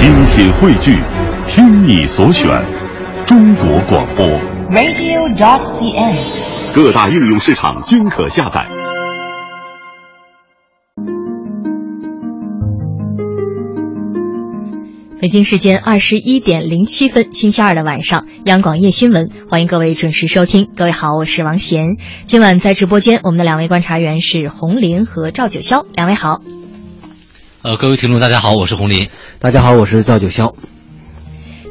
精品汇聚，听你所选，中国广播。radio.dot.cn，。各大应用市场均可下载。北京时间二十一点零七分，星期二的晚上，央广夜新闻，欢迎各位准时收听。各位好，我是王贤。今晚在直播间，我们的两位观察员是洪林和赵九霄，两位好。呃，各位听众，大家好，我是洪林。大家好，我是赵九霄。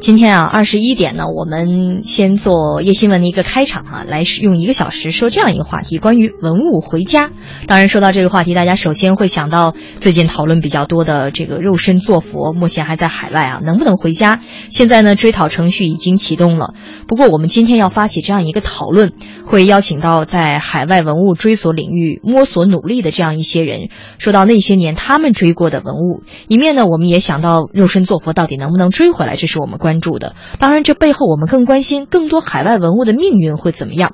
今天啊，二十一点呢，我们先做夜新闻的一个开场啊，来用一个小时说这样一个话题，关于文物回家。当然，说到这个话题，大家首先会想到最近讨论比较多的这个肉身坐佛，目前还在海外啊，能不能回家？现在呢，追讨程序已经启动了。不过，我们今天要发起这样一个讨论，会邀请到在海外文物追索领域摸索努力的这样一些人，说到那些年他们追过的文物。一面呢，我们也想到肉身坐佛到底能不能追回来，这是我们关关注的。当然，这背后我们更关心更多海外文物的命运会怎么样。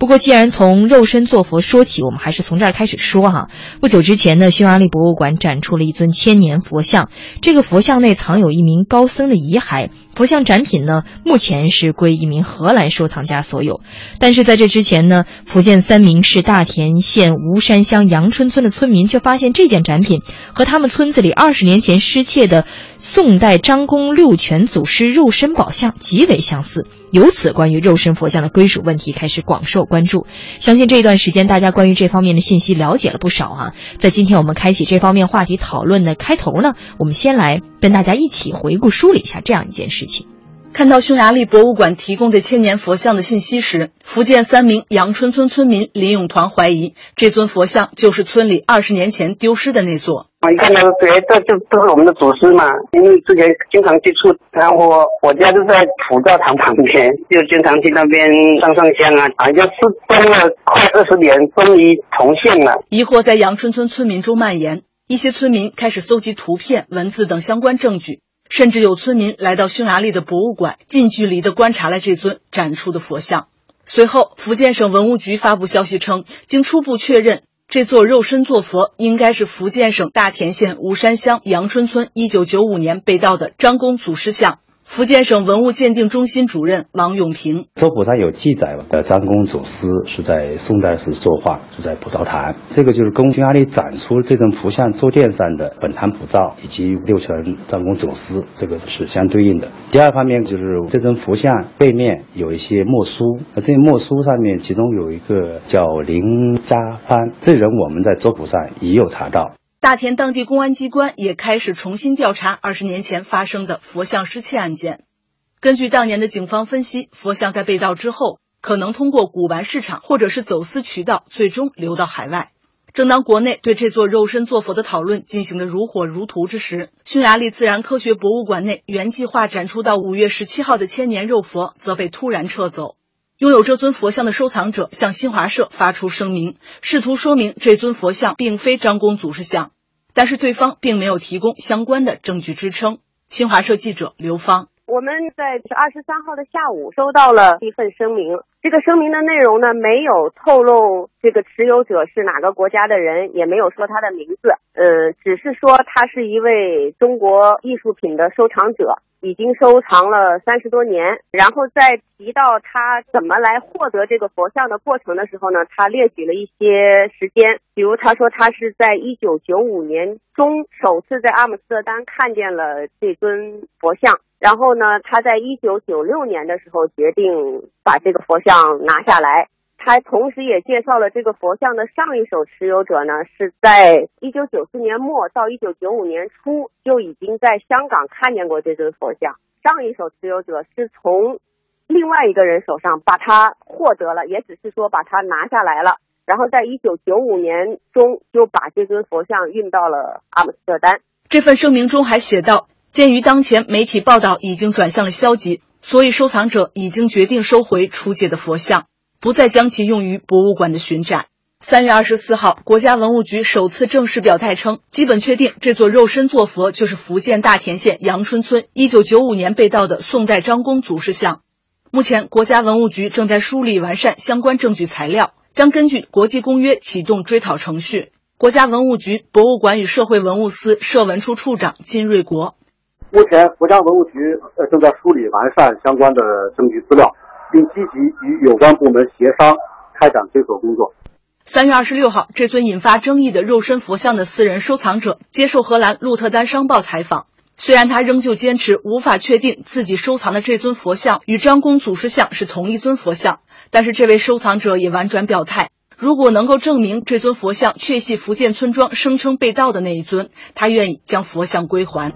不过，既然从肉身做佛说起，我们还是从这儿开始说哈。不久之前呢，匈牙利博物馆展出了一尊千年佛像，这个佛像内藏有一名高僧的遗骸。佛像展品呢，目前是归一名荷兰收藏家所有。但是在这之前呢，福建三明市大田县吴山乡杨春村的村民却发现这件展品和他们村子里二十年前失窃的宋代张公六泉祖师肉身宝像极为相似。由此，关于肉身佛像的归属问题开始广受关注。相信这段时间大家关于这方面的信息了解了不少啊。在今天我们开启这方面话题讨论的开头呢，我们先来跟大家一起回顾梳理一下这样一件事情。看到匈牙利博物馆提供的千年佛像的信息时，福建三明阳春村村民林永团怀疑这尊佛像就是村里二十年前丢失的那座。我一看到对，这就都是我们的祖师嘛，因为之前经常接触，然后我家就在普教堂旁边，就经常去那边上上香啊，好像是蹲了快二十年，终于重现了。疑惑在杨春村村民中蔓延，一些村民开始搜集图片、文字等相关证据。甚至有村民来到匈牙利的博物馆，近距离地观察了这尊展出的佛像。随后，福建省文物局发布消息称，经初步确认，这座肉身坐佛应该是福建省大田县吴山乡阳春村1995年被盗的张公祖师像。福建省文物鉴定中心主任王永平：周谱上有记载的张公祖师是在宋代时作画，是在普照坛。这个就是跟匈牙利展出这尊佛像坐垫上的本坛普照以及六泉张公祖师，这个是相对应的。第二方面就是这尊佛像背面有一些墨书，那这些墨书上面其中有一个叫林家藩，这人我们在周谱上也有查到。大田当地公安机关也开始重新调查二十年前发生的佛像失窃案件。根据当年的警方分析，佛像在被盗之后，可能通过古玩市场或者是走私渠道，最终流到海外。正当国内对这座肉身坐佛的讨论进行的如火如荼之时，匈牙利自然科学博物馆内原计划展出到五月十七号的千年肉佛则被突然撤走。拥有这尊佛像的收藏者向新华社发出声明，试图说明这尊佛像并非张公祖师像，但是对方并没有提供相关的证据支撑。新华社记者刘芳。我们在二十三号的下午收到了一份声明，这个声明的内容呢，没有透露这个持有者是哪个国家的人，也没有说他的名字，呃，只是说他是一位中国艺术品的收藏者，已经收藏了三十多年。然后在提到他怎么来获得这个佛像的过程的时候呢，他列举了一些时间，比如他说他是在一九九五年中首次在阿姆斯特丹看见了这尊佛像。然后呢，他在一九九六年的时候决定把这个佛像拿下来。他同时也介绍了这个佛像的上一手持有者呢，是在一九九四年末到一九九五年初就已经在香港看见过这尊佛像。上一手持有者是从另外一个人手上把它获得了，也只是说把它拿下来了。然后在一九九五年中就把这尊佛像运到了阿姆斯特丹。这份声明中还写道。鉴于当前媒体报道已经转向了消极，所以收藏者已经决定收回出借的佛像，不再将其用于博物馆的巡展。三月二十四号，国家文物局首次正式表态称，基本确定这座肉身坐佛就是福建大田县杨春村一九九五年被盗的宋代张公祖师像。目前，国家文物局正在梳理完善相关证据材料，将根据国际公约启动追讨程序。国家文物局博物馆与社会文物司社文处处长金瑞国。目前，佛江文物局呃正在梳理完善相关的证据资料，并积极与有关部门协商开展追索工作。三月二十六号，这尊引发争议的肉身佛像的私人收藏者接受荷兰鹿特丹商报采访。虽然他仍旧坚持无法确定自己收藏的这尊佛像与张公祖师像是同一尊佛像，但是这位收藏者也婉转表态，如果能够证明这尊佛像确系福建村庄声称被盗的那一尊，他愿意将佛像归还。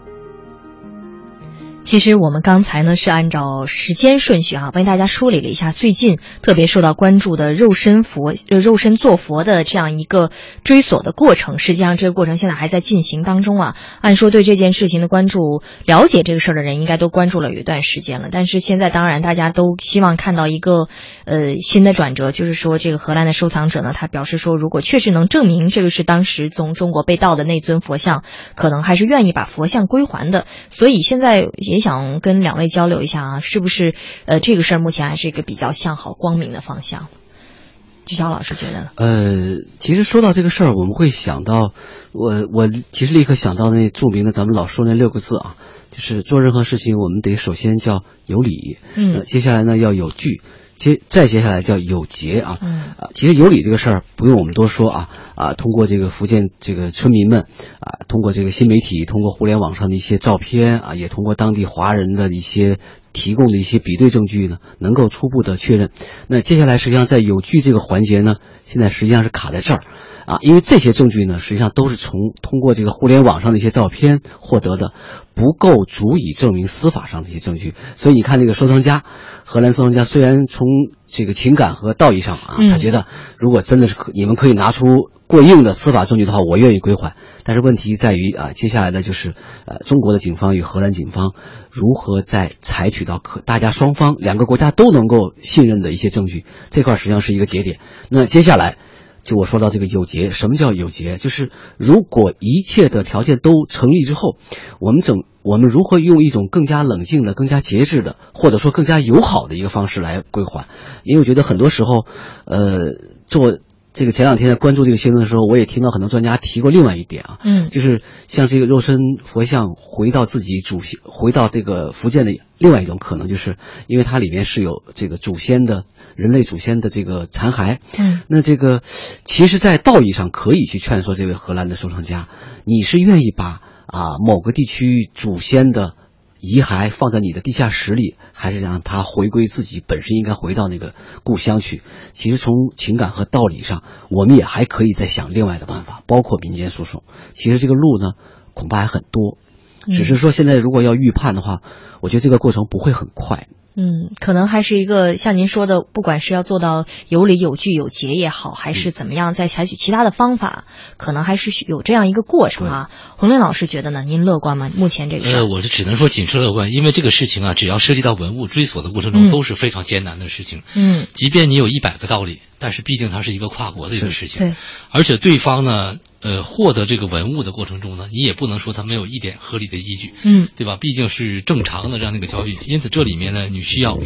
其实我们刚才呢是按照时间顺序啊，为大家梳理了一下最近特别受到关注的肉身佛、肉身做佛的这样一个追索的过程。实际上，这个过程现在还在进行当中啊。按说对这件事情的关注、了解这个事儿的人，应该都关注了有一段时间了。但是现在，当然大家都希望看到一个呃新的转折，就是说这个荷兰的收藏者呢，他表示说，如果确实能证明这个是当时从中国被盗的那尊佛像，可能还是愿意把佛像归还的。所以现在。也想跟两位交流一下啊，是不是？呃，这个事儿目前还是一个比较向好、光明的方向。聚焦老师觉得？呃，其实说到这个事儿，我们会想到，我我其实立刻想到那著名的咱们老说那六个字啊，就是做任何事情，我们得首先叫有理，嗯，接下来呢要有据。接再接下来叫有节啊，嗯。啊，其实有理这个事儿不用我们多说啊啊，通过这个福建这个村民们啊，通过这个新媒体，通过互联网上的一些照片啊，也通过当地华人的一些提供的一些比对证据呢，能够初步的确认。那接下来实际上在有据这个环节呢，现在实际上是卡在这儿。啊，因为这些证据呢，实际上都是从通过这个互联网上的一些照片获得的，不够足以证明司法上的一些证据。所以你看，这个收藏家，荷兰收藏家虽然从这个情感和道义上啊，他觉得如果真的是可你们可以拿出过硬的司法证据的话，我愿意归还。但是问题在于啊，接下来呢就是呃，中国的警方与荷兰警方如何在采取到可大家双方两个国家都能够信任的一些证据，这块实际上是一个节点。那接下来。就我说到这个有节，什么叫有节？就是如果一切的条件都成立之后，我们整我们如何用一种更加冷静的、更加节制的，或者说更加友好的一个方式来归还？因为我觉得很多时候，呃，做。这个前两天在关注这个新闻的时候，我也听到很多专家提过另外一点啊，嗯，就是像这个肉身佛像回到自己祖先，回到这个福建的另外一种可能，就是因为它里面是有这个祖先的人类祖先的这个残骸，嗯，那这个其实，在道义上可以去劝说这位荷兰的收藏家，你是愿意把啊某个地区祖先的。遗骸放在你的地下室里，还是让它回归自己本身应该回到那个故乡去？其实从情感和道理上，我们也还可以再想另外的办法，包括民间诉讼。其实这个路呢，恐怕还很多，只是说现在如果要预判的话，我觉得这个过程不会很快。嗯，可能还是一个像您说的，不管是要做到有理有据有节也好，还是怎么样，再采取其他的方法，可能还是有这样一个过程啊。洪亮老师觉得呢？您乐观吗？目前这个事呃，我是只能说谨慎乐观，因为这个事情啊，只要涉及到文物追索的过程中，都是非常艰难的事情。嗯，即便你有一百个道理，但是毕竟它是一个跨国的一个事情，对，而且对方呢。呃，获得这个文物的过程中呢，你也不能说他没有一点合理的依据，嗯，对吧？毕竟是正常的这样的一个交易，因此这里面呢，你需要，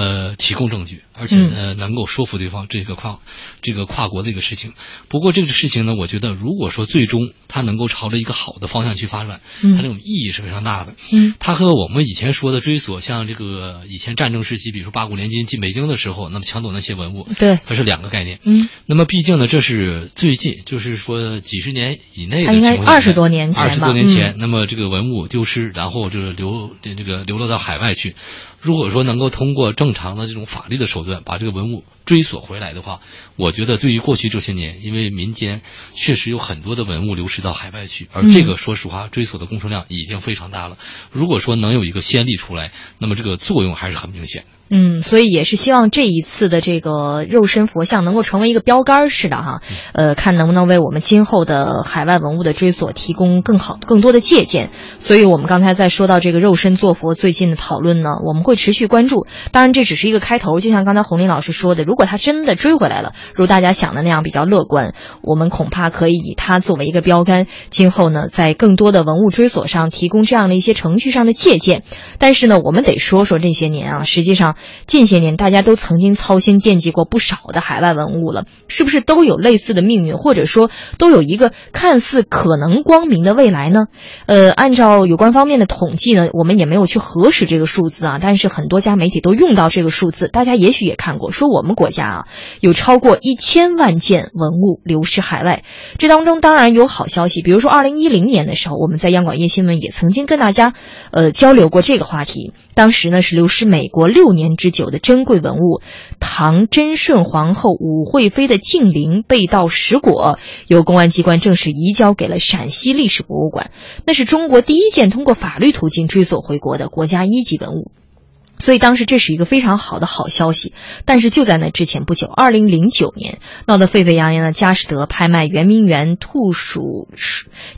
呃，提供证据，而且呢，能够说服对方这个跨，这个跨国的一个事情。不过这个事情呢，我觉得如果说最终它能够朝着一个好的方向去发展，它这种意义是非常大的。嗯，它和我们以前说的追索，像这个以前战争时期，比如说八国联军进北京的时候，那么抢走那些文物，对，它是两个概念。嗯，那么毕竟呢，这是最近，就是说几。几十年以内的情况，二十多年前，二十多年前，那么这个文物丢失，然后就是流这个流落到海外去。如果说能够通过正常的这种法律的手段把这个文物追索回来的话，我觉得对于过去这些年，因为民间确实有很多的文物流失到海外去，而这个说实话追索的工程量已经非常大了。如果说能有一个先例出来，那么这个作用还是很明显。嗯，所以也是希望这一次的这个肉身佛像能够成为一个标杆似的哈，呃，看能不能为我们今后的海外文物的追索提供更好、更多的借鉴。所以我们刚才在说到这个肉身做佛最近的讨论呢，我们会持续关注。当然，这。只是一个开头，就像刚才洪林老师说的，如果他真的追回来了，如大家想的那样比较乐观，我们恐怕可以以它作为一个标杆，今后呢，在更多的文物追索上提供这样的一些程序上的借鉴。但是呢，我们得说说这些年啊，实际上近些年大家都曾经操心惦记过不少的海外文物了，是不是都有类似的命运，或者说都有一个看似可能光明的未来呢？呃，按照有关方面的统计呢，我们也没有去核实这个数字啊，但是很多家媒体都用到这个数字，大家也许也看过，说我们国家啊有超过一千万件文物流失海外。这当中当然有好消息，比如说二零一零年的时候，我们在央广夜新闻也曾经跟大家呃交流过这个话题。当时呢是流失美国六年之久的珍贵文物——唐贞顺皇后武惠妃的晋陵被盗石椁，由公安机关正式移交给了陕西历史博物馆。那是中国第一件通过法律途径追索回国的国家一级文物。所以当时这是一个非常好的好消息，但是就在那之前不久，二零零九年闹得沸沸扬扬的佳士得拍卖圆明园兔鼠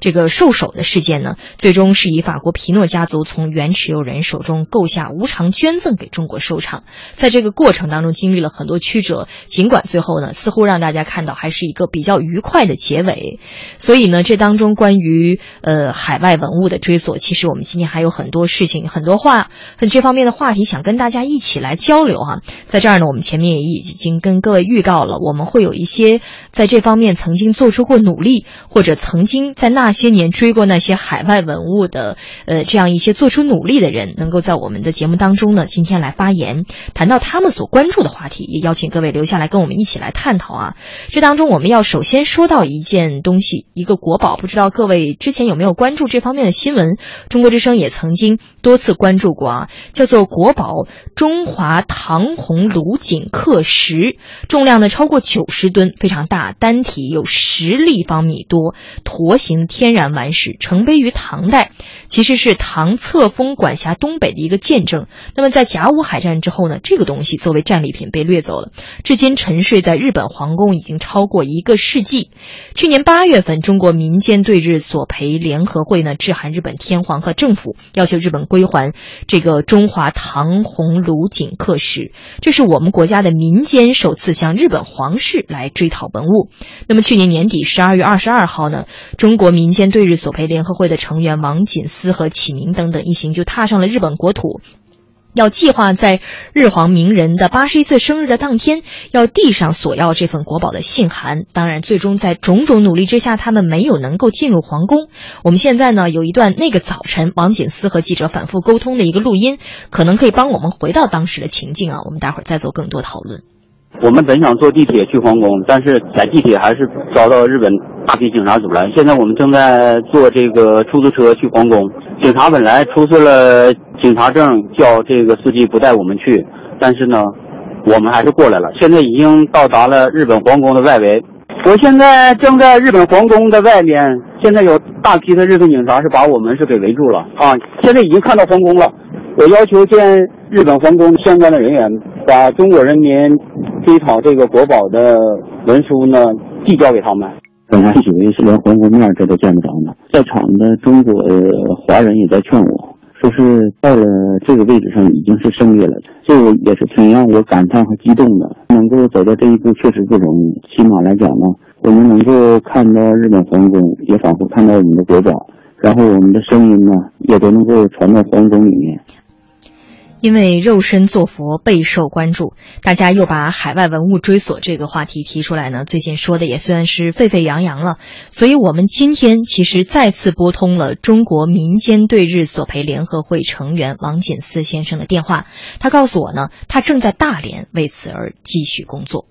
这个兽首的事件呢，最终是以法国皮诺家族从原持有人手中购下无偿捐赠给中国收场。在这个过程当中，经历了很多曲折，尽管最后呢，似乎让大家看到还是一个比较愉快的结尾。所以呢，这当中关于呃海外文物的追索，其实我们今天还有很多事情、很多话，很这方面的话题。想跟大家一起来交流哈，在这儿呢，我们前面也已经跟各位预告了，我们会有一些在这方面曾经做出过努力，或者曾经在那些年追过那些海外文物的，呃，这样一些做出努力的人，能够在我们的节目当中呢，今天来发言，谈到他们所关注的话题，也邀请各位留下来跟我们一起来探讨啊。这当中我们要首先说到一件东西，一个国宝，不知道各位之前有没有关注这方面的新闻？中国之声也曾经多次关注过啊，叫做国。宝宝中华唐红炉锦刻石，重量呢超过九十吨，非常大，单体有十立方米多，驼形天然顽石，成碑于唐代，其实是唐册封管辖东北的一个见证。那么在甲午海战之后呢，这个东西作为战利品被掠走了，至今沉睡在日本皇宫已经超过一个世纪。去年八月份，中国民间对日索赔联合会呢致函日本天皇和政府，要求日本归还这个中华唐。红炉锦刻石，这是我们国家的民间首次向日本皇室来追讨文物。那么去年年底十二月二十二号呢，中国民间对日索赔联合会的成员王锦思和启明等等一行就踏上了日本国土。要计划在日皇明仁的八十一岁生日的当天，要递上索要这份国宝的信函。当然，最终在种种努力之下，他们没有能够进入皇宫。我们现在呢，有一段那个早晨王锦思和记者反复沟通的一个录音，可能可以帮我们回到当时的情境啊。我们待会儿再做更多讨论。我们本想坐地铁去皇宫，但是在地铁还是遭到日本大批警察阻拦。现在我们正在坐这个出租车去皇宫。警察本来出示了警察证，叫这个司机不带我们去，但是呢，我们还是过来了。现在已经到达了日本皇宫的外围。我现在正在日本皇宫的外面，现在有大批的日本警察是把我们是给围住了啊！现在已经看到皇宫了。我要求见日本皇宫相关的人员，把中国人民追讨这个国宝的文书呢递交给他们。本来以为是连皇宫面这都见不着呢，在场的中国华人也在劝我，说是到了这个位置上已经是胜利了，这个也是挺让我感叹和激动的。能够走到这一步确实不容易，起码来讲呢，我们能够看到日本皇宫，也仿佛看到我们的国宝。然后我们的声音呢，也都能够传到皇宫里面。因为肉身做佛备受关注，大家又把海外文物追索这个话题提出来呢。最近说的也算是沸沸扬扬了，所以我们今天其实再次拨通了中国民间对日索赔联合会成员王锦思先生的电话。他告诉我呢，他正在大连为此而继续工作。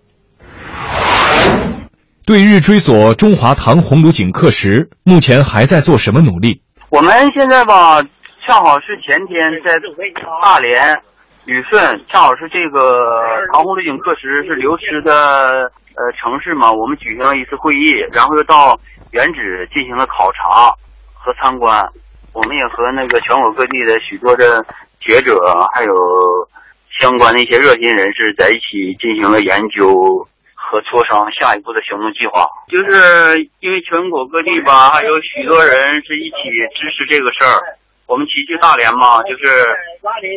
对日追索中华唐红炉井刻石，目前还在做什么努力？我们现在吧，恰好是前天在大连旅顺，恰好是这个唐红炉锦刻石是流失的呃城市嘛，我们举行了一次会议，然后又到原址进行了考察和参观。我们也和那个全国各地的许多的学者，还有相关的一些热心人士在一起进行了研究。和磋商下一步的行动计划，就是因为全国各地吧，还有许多人是一起支持这个事儿，我们齐聚大连嘛，就是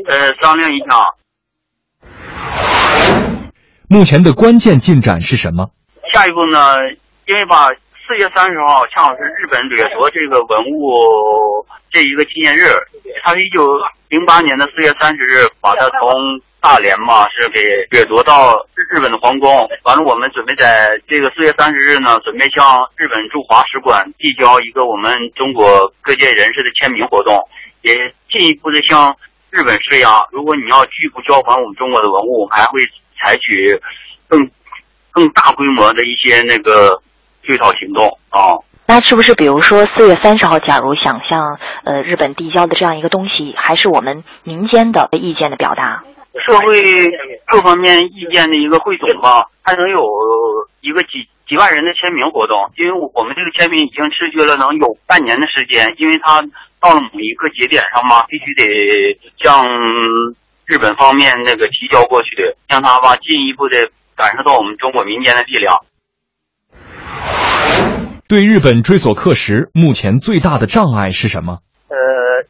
呃商量一下。目前的关键进展是什么？下一步呢？因为吧，四月三十号恰好是日本掠夺这个文物这一个纪念日，它是一九零八年的四月三十日把它从大连嘛是给掠夺到日本的皇宫。完了，我们准备在这个四月三十日呢，准备向日本驻华使馆递交一个我们中国各界人士的签名活动，也进一步的向日本施压。如果你要拒不交还我们中国的文物，我们还会采取更更大规模的一些那个。追讨行动啊，那是不是比如说四月三十号，假如想向呃日本递交的这样一个东西，还是我们民间的意见的表达？社会各方面意见的一个汇总吧，还能有一个几几万人的签名活动，因为我们这个签名已经持续了能有半年的时间，因为它到了某一个节点上嘛，必须得向日本方面那个提交过去，让他吧进一步的感受到我们中国民间的力量。对日本追索课时，目前最大的障碍是什么？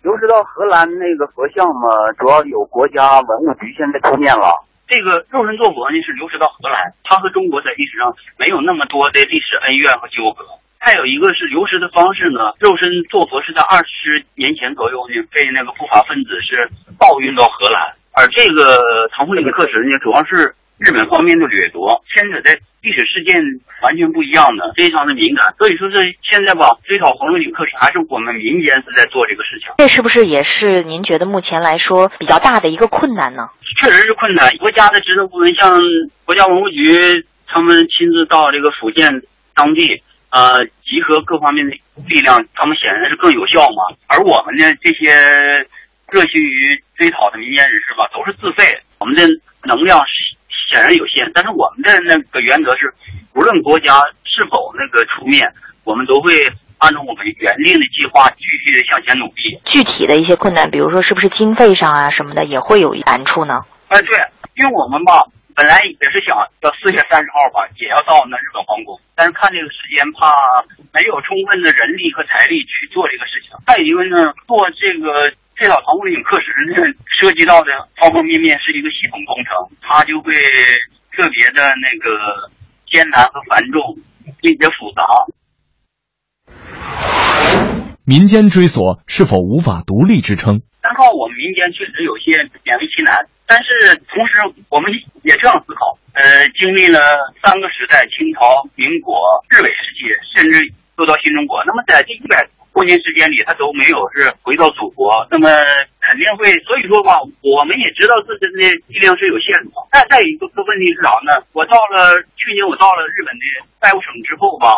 流失到荷兰那个佛像嘛，主要有国家文物局现在出面了。这个肉身坐佛呢是流失到荷兰，它和中国在历史上没有那么多的历史恩怨和纠葛。还有一个是流失的方式呢，肉身坐佛是在二十年前左右呢被那个不法分子是盗运到荷兰，而这个唐红岭刻石呢，主要是日本方面的掠夺，牵扯在。历史事件完全不一样的，非常的敏感，所以说是现在吧，追讨红楼岭刻石还是我们民间是在做这个事情。这是不是也是您觉得目前来说比较大的一个困难呢？确实是困难。国家的职能部门像国家文物局，他们亲自到这个福建当地，呃，集合各方面的力量，他们显然是更有效嘛。而我们呢这些热心于追讨的民间人士吧，都是自费，我们的能量是。显然有限，但是我们的那个原则是，无论国家是否那个出面，我们都会按照我们原定的计划继续的向前努力。具体的一些困难，比如说是不是经费上啊什么的，也会有难处呢？哎，对，因为我们吧，本来也是想要四月三十号吧，也要到那日本皇宫，但是看这个时间，怕没有充分的人力和财力去做这个事情。再一个呢，做这个。这套唐古岭刻石呢，涉及到的方方面面是一个系统工程，它就会特别的那个艰难和繁重，并且复杂。民间追索是否无法独立支撑？单靠我们民间确实有些勉为其难，但是同时我们也这样思考：呃，经历了三个时代——清朝、民国、日伪时期，甚至又到新中国，那么在这一百。多年时间里，他都没有是回到祖国，那么肯定会，所以说吧，我们也知道自身的力量是有限的。但再一个问题是啥呢？我到了去年，我到了日本的外务省之后吧，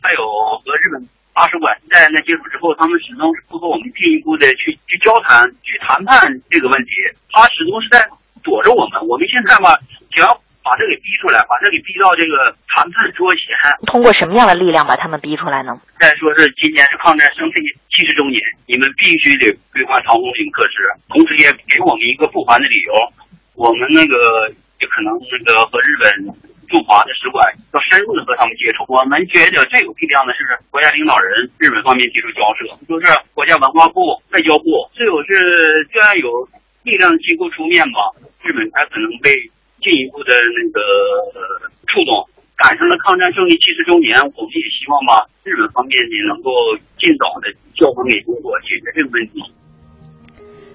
还有和日本大使馆在那接触之后，他们始终是不和我们进一步的去去交谈、去谈判这个问题，他始终是在躲着我们。我们现在吧，只要。把这给逼出来，把这给逼到这个谈判桌前。通过什么样的力量把他们逼出来呢？再说是今年是抗战胜利七十周年，你们必须得归还唐红岭刻石，同时也给我们一个不还的理由。我们那个也可能那个和日本驻华的使馆要深入的和他们接触。我们觉得最有力量的是国家领导人，日本方面提出交涉，就是国家文化部、外交部，最有是这要有力量机构出面吧，日本才可能被。进一步的那个触动，赶上了抗战胜利七十周年，我们也希望吧，日本方面也能够尽早的交还给中国，解决这个问题。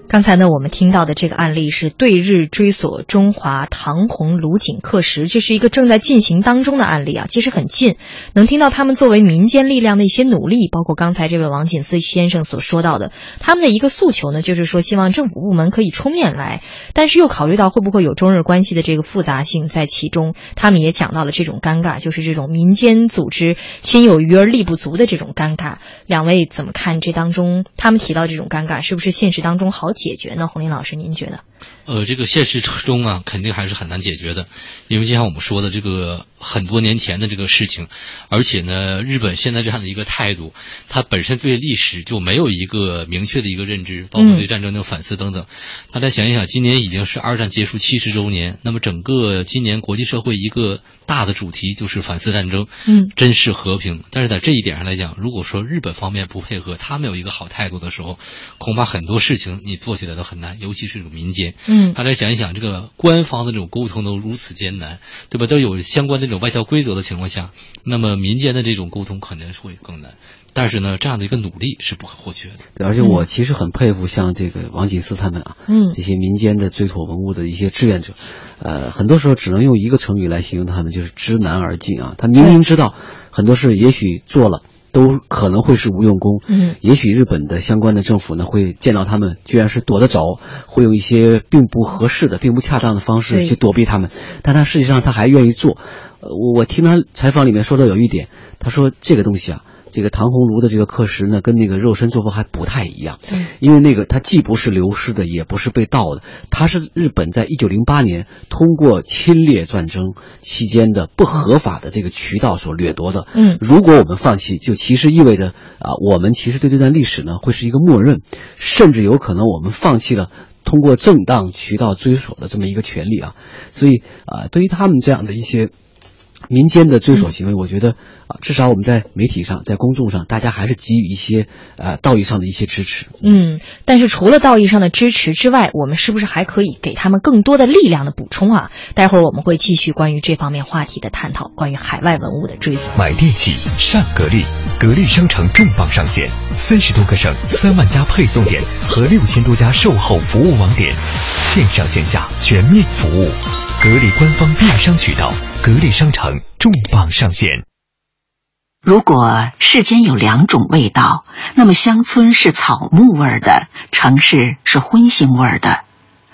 刚才呢，我们听到的这个案例是对日追索中华唐红卢锦刻石，这是一个正在进行当中的案例啊，其实很近，能听到他们作为民间力量的一些努力，包括刚才这位王锦思先生所说到的，他们的一个诉求呢，就是说希望政府部门可以出面来，但是又考虑到会不会有中日关系的这个复杂性在其中，他们也讲到了这种尴尬，就是这种民间组织心有余而力不足的这种尴尬。两位怎么看这当中他们提到这种尴尬，是不是现实当中好？解决呢？洪林老师，您觉得？呃，这个现实中啊，肯定还是很难解决的，因为就像我们说的，这个很多年前的这个事情，而且呢，日本现在这样的一个态度，它本身对历史就没有一个明确的一个认知，包括对战争的反思等等。大家想一想，今年已经是二战结束七十周年，那么整个今年国际社会一个大的主题就是反思战争，嗯，珍视和平。但是在这一点上来讲，如果说日本方面不配合，他们有一个好态度的时候，恐怕很多事情你。做起来都很难，尤其是这个民间。嗯大家想一想，这个官方的这种沟通都如此艰难，对吧？都有相关的这种外交规则的情况下，那么民间的这种沟通肯定是会更难。但是呢，这样的一个努力是不可或缺的。对，而且我其实很佩服像这个王锦思他们啊，嗯这些民间的追索文物的一些志愿者，呃，很多时候只能用一个成语来形容他们，就是知难而进啊。他明明知道很多事也许做了。都可能会是无用功，嗯，也许日本的相关的政府呢会见到他们，居然是躲得着，会用一些并不合适的、并不恰当的方式去躲避他们，但他实际上他还愿意做。呃，我我听他采访里面说到有一点，他说这个东西啊，这个唐红炉的这个刻石呢，跟那个肉身作佛还不太一样，对，因为那个它既不是流失的，也不是被盗的，它是日本在一九零八年通过侵略战争期间的不合法的这个渠道所掠夺的。嗯如果我们放弃，就其实意味着啊、我们其实对这段历史呢会是一个默认，甚至有可能我们放弃了。通过正当渠道追索的这么一个权利啊，所以啊、对于他们这样的一些民间的追索行为，我觉得啊，至少我们在媒体上、在公众上，大家还是给予一些呃道义上的一些支持。嗯，但是除了道义上的支持之外，我们是不是还可以给他们更多的力量的补充啊？待会儿我们会继续关于这方面话题的探讨，关于海外文物的追索。买电器上格力，格力商城重磅上线，三十多个省、三万家配送点和六千多家售后服务网点，线上线下全面服务。格力官方电商渠道，格力商城重磅上线。如果世间有两种味道，那么乡村是草木味的，城市是荤腥味的，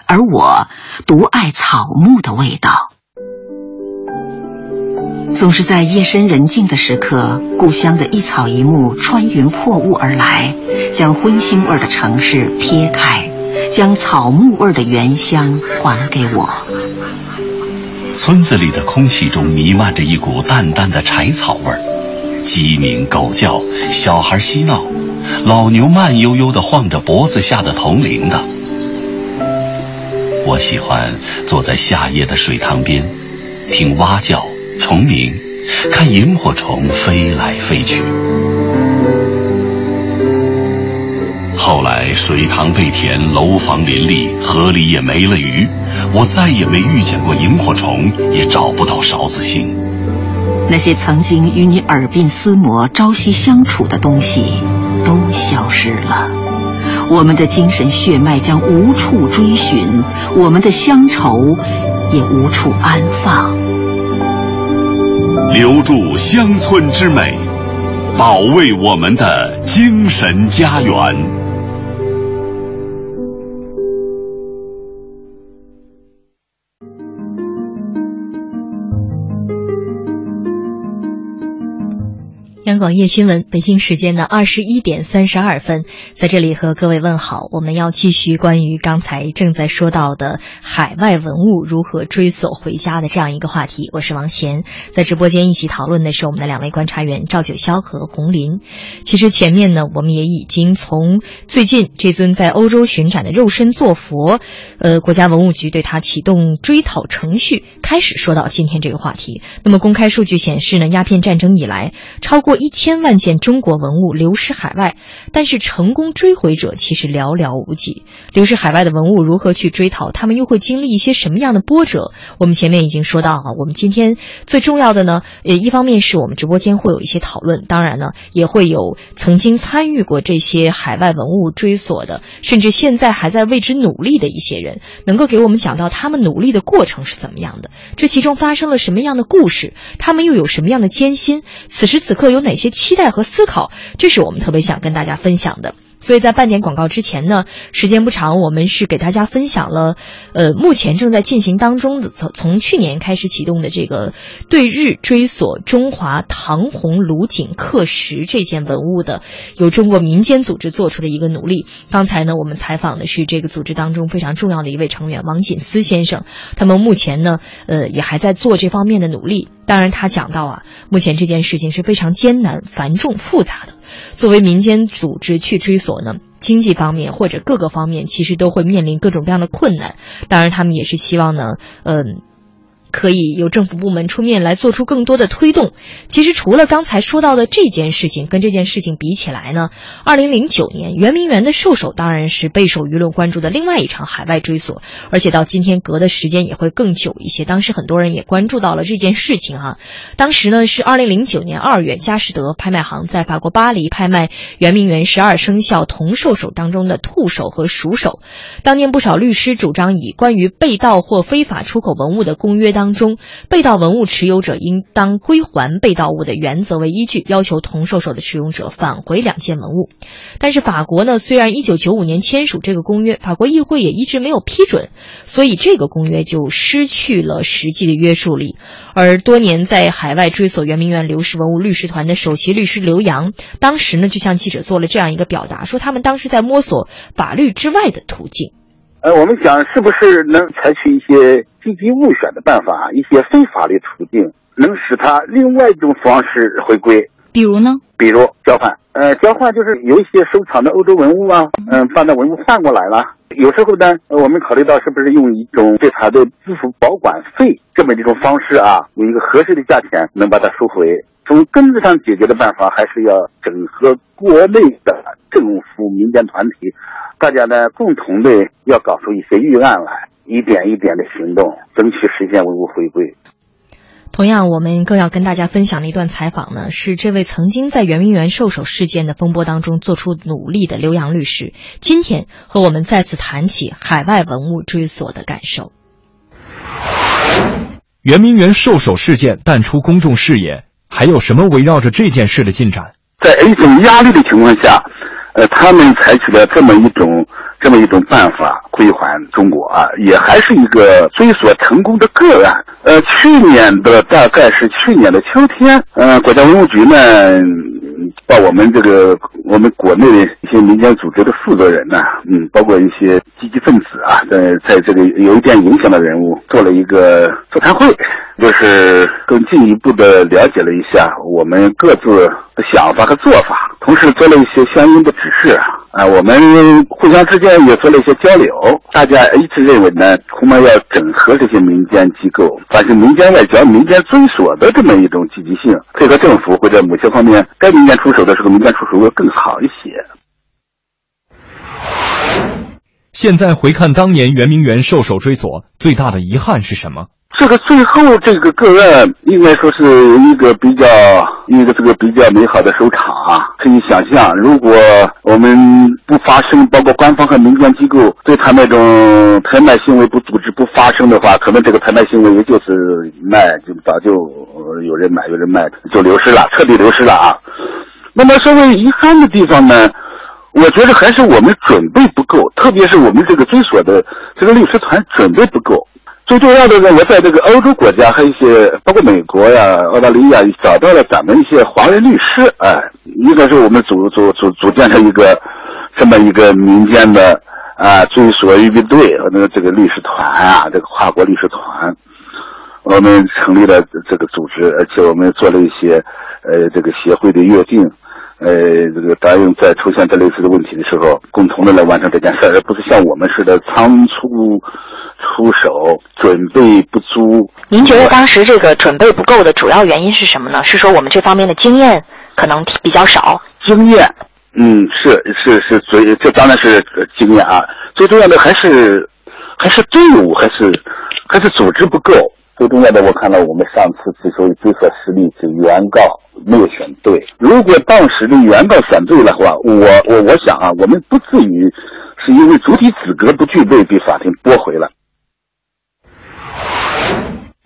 而我独爱草木的味道。总是在夜深人静的时刻，故乡的一草一木穿云破雾而来，将荤腥味的城市撇开，将草木味的原乡还给我。村子里的空气中弥漫着一股淡淡的柴草味儿，鸡鸣狗叫，小孩嬉闹，老牛慢悠悠地晃着脖子下的铜铃铛。我喜欢坐在夏夜的水塘边，听蛙叫、虫鸣，看萤火虫飞来飞去。后来水塘被填，楼房林立，河里也没了鱼，我再也没遇见过萤火虫，也找不到勺子星。那些曾经与你耳鬓厮磨、朝夕相处的东西，都消失了。我们的精神血脉将无处追寻，我们的乡愁也无处安放。留住乡村之美，保卫我们的精神家园。央广夜新闻，北京时间的二十一点三十二分，在这里和各位问好。我们要继续关于刚才正在说到的海外文物如何追索回家的这样一个话题。我是王贤，在直播间一起讨论的是我们的两位观察员赵九霄和洪林。其实前面呢，我们也已经从最近这尊在欧洲巡展的肉身坐佛，呃，国家文物局对它启动追讨程序开始说到今天这个话题。那么公开数据显示呢，鸦片战争以来，超过一千万件中国文物流失海外，但是成功追回者其实寥寥无几。流失海外的文物如何去追讨？他们又会经历一些什么样的波折？我们前面已经说到啊，我们今天最重要的呢，呃，一方面是我们直播间会有一些讨论，当然呢，也会有曾经参与过这些海外文物追索的，甚至现在还在为之努力的一些人，能够给我们讲到他们努力的过程是怎么样的，这其中发生了什么样的故事，他们又有什么样的艰辛，此时此刻有哪哪些期待和思考，这是我们特别想跟大家分享的。所以在半点广告之前呢，时间不长，我们是给大家分享了，呃，目前正在进行当中的从从去年开始启动的这个对日追索中华唐红炉井刻石这件文物的，由中国民间组织做出的一个努力。刚才呢，我们采访的是这个组织当中非常重要的一位成员王锦思先生，他们目前呢，呃，也还在做这方面的努力。当然，他讲到啊，目前这件事情是非常艰难、繁重、复杂的。作为民间组织去追索呢，经济方面或者各个方面其实都会面临各种各样的困难。当然，他们也是希望呢，嗯、可以由政府部门出面来做出更多的推动。其实除了刚才说到的这件事情，跟这件事情比起来呢，二零零九年圆明园的兽首当然是备受舆论关注的另外一场海外追索，而且到今天隔的时间也会更久一些。当时很多人也关注到了这件事情哈。当时呢是二零零九年二月，佳士得拍卖行在法国巴黎拍卖圆明园十二生肖铜兽首当中的兔首和鼠首。当年不少律师主张以关于被盗或非法出口文物的公约当当中，被盗文物持有者应当归还被盗物的原则为依据，要求同受受的持有者返回两件文物。但是法国呢，虽然一九九五年签署这个公约，法国议会也一直没有批准，所以这个公约就失去了实际的约束力。而多年在海外追索圆明园流失文物律师团的首席律师刘洋，当时呢就向记者做了这样一个表达，说他们当时在摸索法律之外的途径。呃，我们想是不是能采取一些积极物选的办法，一些非法律途径，能使它另外一种方式回归？比如呢？比如交换。呃，交换就是有一些收藏的欧洲文物啊，嗯，把那文物换过来了。有时候呢，我们考虑到是不是用一种对它的支付保管费这么一种方式啊，用一个合适的价钱能把它收回。从根子上解决的办法，还是要整合国内的政府、民间团体，大家呢共同的要搞出一些预案来，一点一点的行动，争取实现文物回归。同样，我们更要跟大家分享的一段采访呢，是这位曾经在圆明园兽首事件的风波当中做出努力的刘洋律师，今天和我们再次谈起海外文物追索的感受。圆明园兽首事件淡出公众视野，还有什么围绕着这件事的进展？在一种压力的情况下，呃，他们采取了这么一种这么一种办法归还中国啊，也还是一个追索成功的个案。呃，去年的大概是去年的秋天，呃，国家文物局呢，把我们这个我们国内的一些民间组织的负责人呢，嗯，包括一些积极分子啊，在在这个有一点影响的人物，做了一个座谈会，就是更进一步的了解了一下我们各自的想法和做法，同时做了一些相应的指示啊，啊我们互相之间也做了一些交流，大家一致认为呢，恐怕要整合这些民间机构，发现民间外交、民间追索的这么一种积极性，配合政府或者某些方面该民间出手的时候，民间出手会更好一些。现在回看当年圆明园兽首追索，最大的遗憾是什么？这个最后这个个案应该说是一个比较一个这个比较美好的收场啊！可以想象，如果我们不发生，包括官方和民间机构对他那种拍卖行为不组织不发生的话，可能这个拍卖行为也就是卖就早就有人买有人卖就流失了，彻底流失了啊！那么稍微遗憾的地方呢，我觉得还是我们准备不够，特别是我们这个追索的这个律师团准备不够。最重要的呢，我在这个欧洲国家和一些包括美国呀、澳大利亚找到了咱们一些华人律师，哎，应该是我们组组组组建了一个这么一个民间的啊追索预备队和那个这个律师团啊，这个跨国律师团，我们成立了这个组织，而且我们做了一些呃这个协会的约定。呃，这个答应在出现这类似的问题的时候，共同的来完成这件事而不是像我们似的仓促出手，准备不足。您觉得当时这个准备不够的主要原因是什么呢？是说我们这方面的经验可能比较少？经验，嗯，是是是最，这当然是经验啊。最重要的还是还是队伍，还是还是组织不够。最重要的，我看到我们上次之所以追索失利，是原告没有选对。如果当时的原告选对的话，我我我想啊，我们不至于是因为主体资格不具备被法庭驳回了。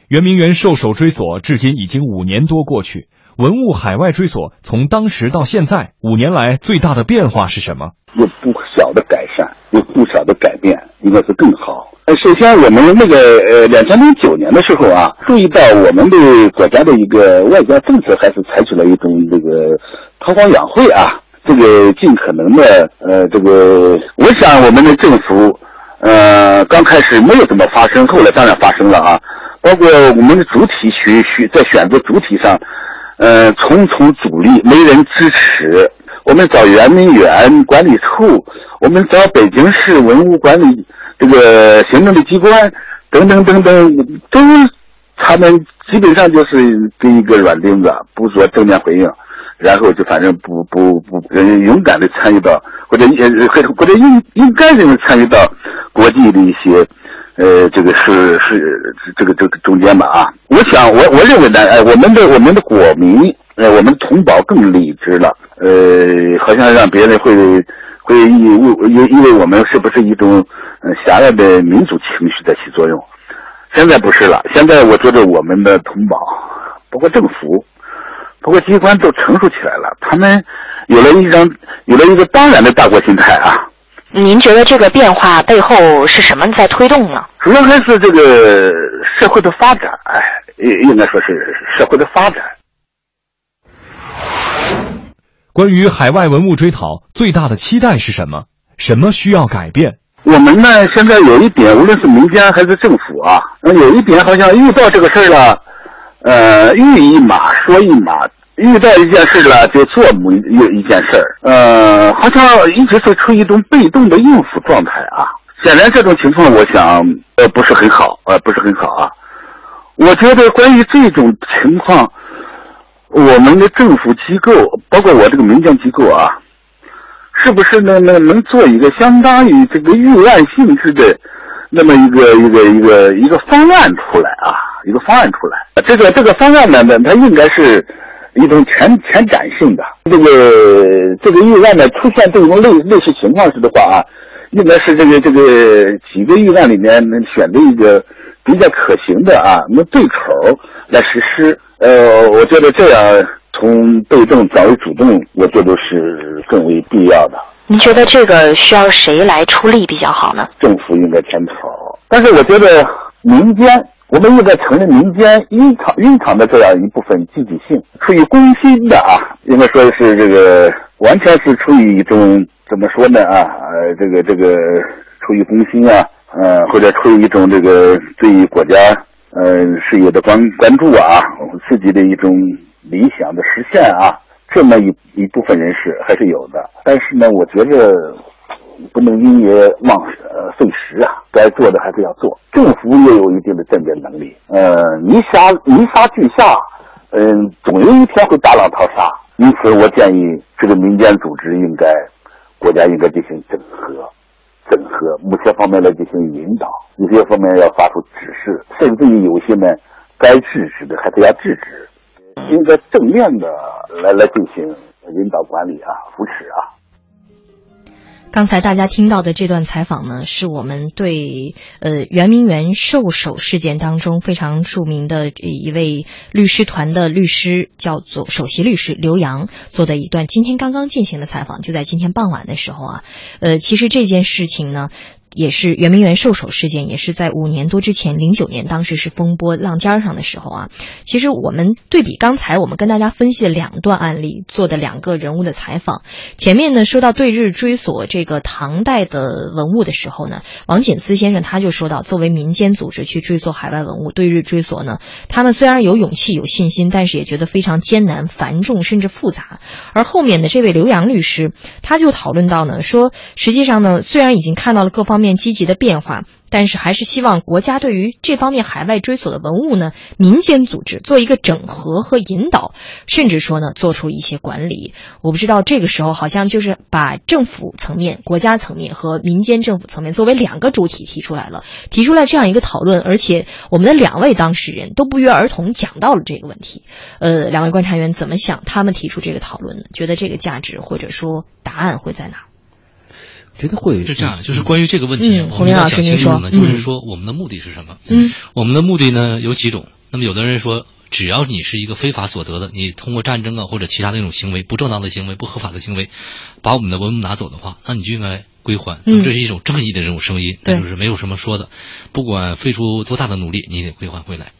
圆明园兽首追索至今已经五年多过去，文物海外追索从当时到现在五年来最大的变化是什么？有不小的改善，有不小的改变，应该是更好。呃，首先我们那个呃，两千零九年的时候啊，注意到我们的国家的一个外交政策还是采取了一种这个韬光养晦啊，这个尽可能的呃，这个我想我们的政府呃刚开始没有怎么发生，后来当然发生了啊，包括我们的主体选选在选择主体上，呃，重重阻力，没人支持。我们找圆明园管理处，我们找北京市文物管理这个行政的机关，等等等等，都他们基本上就是给一个软钉子，不做正面回应，然后就反正不不不，嗯，勇敢的参与到或者呃或者或者应应该认为参与到国际的一些。呃，这个是是这个这个中间吧啊，我想我我认为呢，哎，我们的我们的国民，呃，我们的同胞更理智了，呃，好像让别人会会以为因为我们是不是一种狭隘的民族情绪在起作用？现在不是了，现在我觉得我们的同胞，包括政府，包括机关都成熟起来了，他们有了一张有了一个当然的大国心态啊。您觉得这个变化背后是什么在推动呢？主要还是这个社会的发展，哎，应应该说是社会的发展。关于海外文物追讨，最大的期待是什么？什么需要改变？我们呢，现在有一点，无论是民间还是政府啊，有一点好像遇到这个事儿了，呃，遇一码说一码。遇到一件事了就做某一一件事儿，呃，好像一直是处于一种被动的应付状态啊。显然这种情况，我想呃不是很好，呃不是很好啊。我觉得关于这种情况，我们的政府机构，包括我这个民间机构啊，是不是能能能做一个相当于这个预案性质的那么一个一个一个一个方案出来啊？一个方案出来，这个这个方案呢，呢它应该是。一种全全展性的这个这个预案呢，出现这种类类似情况时的话啊，应该是这个这个几个预案里面能选择一个比较可行的啊，能对口来实施。呃，我觉得这样从被动转为主动，我觉得是更为必要的。您觉得这个需要谁来出力比较好呢？政府应该牵头，但是我觉得民间。我们应该承认民间蕴藏蕴藏的这样一部分积极性，出于公心的啊，应该说是这个完全是出于一种怎么说呢啊呃这个这个出于公心啊，呃或者出于一种这个对于国家呃事业的关关注啊，自己的一种理想的实现啊，这么一一部分人士还是有的，但是呢，我觉得。不能因噎忘食呃废食啊，该做的还是要做。政府也有一定的甄别能力，呃，泥沙泥沙俱下，嗯，总有一天会大浪淘沙。因此，我建议这个民间组织应该，国家应该进行整合，整合某些方面来进行引导，有些方面要发出指示，甚至于有些呢，该制止的还是要制止，应该正面的来来进行引导管理啊，扶持啊。刚才大家听到的这段采访呢，是我们对呃圆明园兽首事件当中非常著名的一位律师团的律师，叫做首席律师刘洋做的一段今天刚刚进行的采访，就在今天傍晚的时候啊，呃，其实这件事情呢。也是圆明园兽首事件，也是在五年多之前，零九年，当时是风波浪尖上的时候啊。其实我们对比刚才我们跟大家分析的两段案例做的两个人物的采访，前面呢说到对日追索这个唐代的文物的时候呢，王锦思先生他就说到，作为民间组织去追索海外文物，对日追索呢，他们虽然有勇气有信心，但是也觉得非常艰难繁重甚至复杂。而后面的这位刘洋律师，他就讨论到呢，说实际上呢，虽然已经看到了各方面。面积极的变化，但是还是希望国家对于这方面海外追索的文物呢，民间组织做一个整合和引导，甚至说呢，做出一些管理。我不知道这个时候好像就是把政府层面、国家层面和民间政府层面作为两个主体提出来了，提出来这样一个讨论，而且我们的两位当事人都不约而同讲到了这个问题。呃，两位观察员怎么想？他们提出这个讨论呢？觉得这个价值或者说答案会在哪？觉得会是这样，就是关于这个问题，我们要想清楚呢，就是说我们的目的是什么？嗯，我们的目的呢有几种。那么有的人说，只要你是一个非法所得的，你通过战争啊或者其他那种行为、不正当的行为、不合法的行为，把我们的文物拿走的话，那你就应该归还。嗯，这是一种正义的这种声音，那就是没有什么说的，不管费出多大的努力，你得归还回来。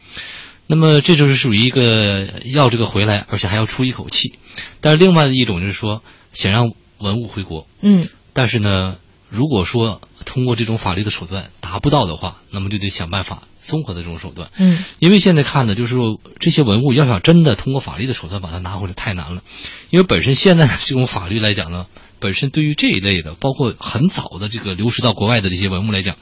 那么这就是属于一个要这个回来，而且还要出一口气。但是另外的一种就是说，想让文物回国。嗯。但是呢，如果说通过这种法律的手段达不到的话，那么就得想办法综合的这种手段。嗯，因为现在看呢就是说这些文物要想真的通过法律的手段把它拿回来太难了，因为本身现在的这种法律来讲呢，本身对于这一类的，包括很早的这个流失到国外的这些文物来讲，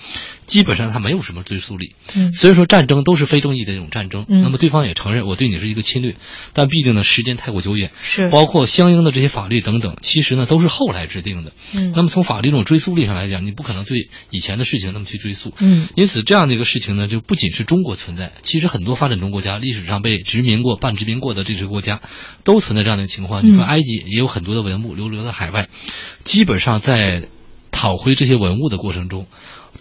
基本上它没有什么追溯力。嗯所以说战争都是非正义的这种战争，嗯那么对方也承认我对你是一个侵略，但毕竟呢时间太过久远，是包括相应的这些法律等等，其实呢都是后来制定的。嗯那么从法律这种追溯力上来讲，你不可能对以前的事情那么去追溯。嗯因此这样的一个事情呢，就不仅是中国存在，其实很多发展中国家历史上被殖民过、半殖民过的这些国家，都存在这样的情况。你说嗯埃及也有很多的文物流流在海外，基本上在讨回这些文物的过程中。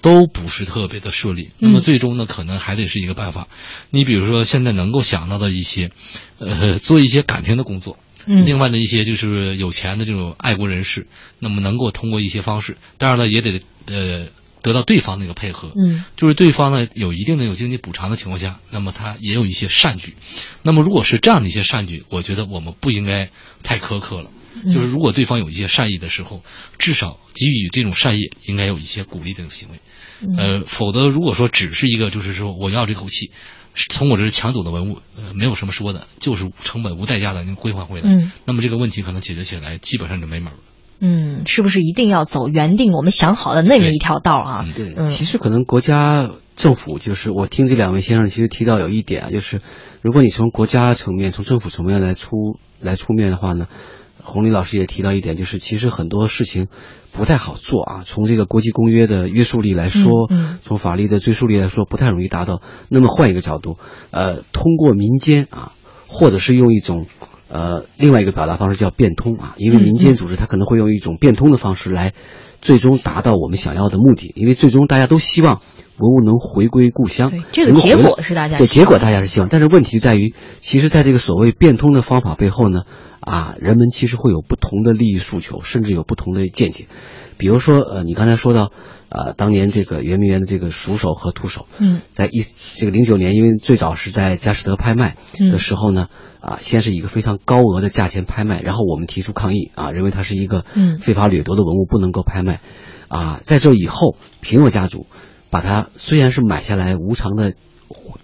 都不是特别的顺利，那么嗯最终呢，可能还得是一个办法。你比如说，现在能够想到的一些，呃，做一些感情的工作，嗯另外的一些就是有钱的这种爱国人士，那么能够通过一些方式，当然了，也得呃得到对方的一个配合，嗯就是对方呢有一定的有经济补偿的情况下，那么他也有一些善举。那么如果是这样的一些善举，我觉得我们不应该太苛刻了。嗯就是如果对方有一些善意的时候，至少给予这种善意应该有一些鼓励的行为。嗯呃，否则如果说只是一个就是说我要这口气，从我这儿抢走的文物，呃，没有什么说的，就是成本无代价的能归还回来，嗯那么这个问题可能解决起来基本上就没门了。嗯，是不是一定要走原定我们想好的那么一条道啊？对，嗯其实可能国家政府就是我听这两位先生其实提到有一点啊，就是如果你从国家层面、从政府层面来出来出面的话呢，洪礼老师也提到一点，就是其实很多事情不太好做啊。从这个国际公约的约束力来说，嗯嗯从法律的追溯力来说，不太容易达到。那么换一个角度，呃，通过民间啊，或者是用一种。呃，另外一个表达方式叫变通啊，因为嗯民间组织它可能会用一种变通的方式来，最终达到我们想要的目的。因为最终大家都希望文物能回归故乡，这个结果是大家对结果大家是希望，但是问题在于，其实在这个所谓变通的方法背后呢，啊，人们其实会有不同的利益诉求，甚至有不同的见解。比如说，呃，你刚才说到，呃，当年这个圆明园的这个熟手和徒手，嗯。在一这个零九年，因为最早是在佳士得拍卖的时候呢，啊，先是一个非常高额的价钱拍卖，然后我们提出抗议啊，认为它是一个嗯。非法掠夺的文物，不能够拍卖，啊，在这以后，平诺家族把它虽然是买下来无偿的